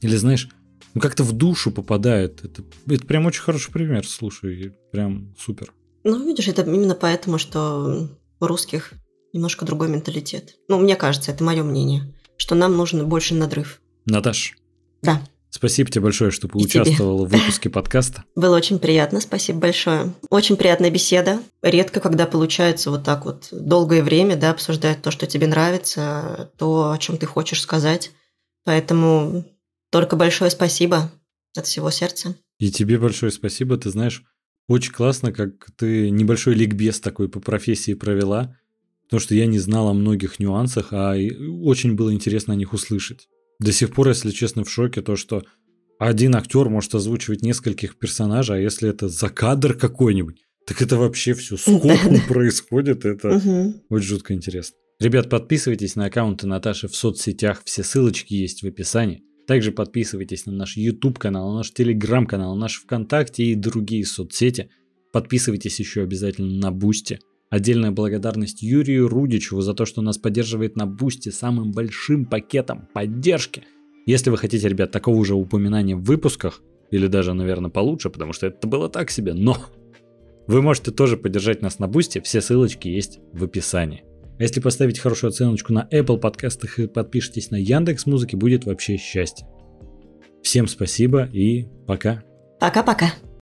Или, знаешь, ну как-то в душу попадает. Это, это прям очень хороший пример, слушай, прям супер. Ну, видишь, это именно поэтому, что у русских немножко другой менталитет. Ну, мне кажется, это мое мнение, что нам нужен больше надрыв. Наташ, Да. спасибо тебе большое, что поучаствовала в выпуске подкаста. Было очень приятно, спасибо большое. Очень приятная беседа. Редко, когда получается вот так вот долгое время, да, обсуждать то, что тебе нравится, то, о чем ты хочешь сказать. Поэтому только большое спасибо от всего сердца. И тебе большое спасибо. Ты знаешь, очень классно, как ты небольшой ликбез такой по профессии провела, потому что я не знал о многих нюансах, а очень было интересно о них услышать. До сих пор, если честно, в шоке то, что один актер может озвучивать нескольких персонажей, а если это за кадр какой-нибудь, так это вообще все скопом происходит. Это очень жутко интересно. Ребят, подписывайтесь на аккаунты Наташи в соцсетях, все ссылочки есть в описании. Также подписывайтесь на наш YouTube канал, на наш Telegram канал, на наш ВКонтакте и другие соцсети. Подписывайтесь еще обязательно на Boosty. Отдельная благодарность Юрию Рудичеву за то, что нас поддерживает на Boosty самым большим пакетом поддержки. Если вы хотите, ребят, такого же упоминания в выпусках, или даже, наверное, получше, потому что это было так себе, но вы можете тоже поддержать нас на Boosty, все ссылочки есть в описании. А если поставить хорошую оценочку на Apple подкастах и подпишитесь на Яндекс Музыки, будет вообще счастье. Всем спасибо и пока. Пока-пока.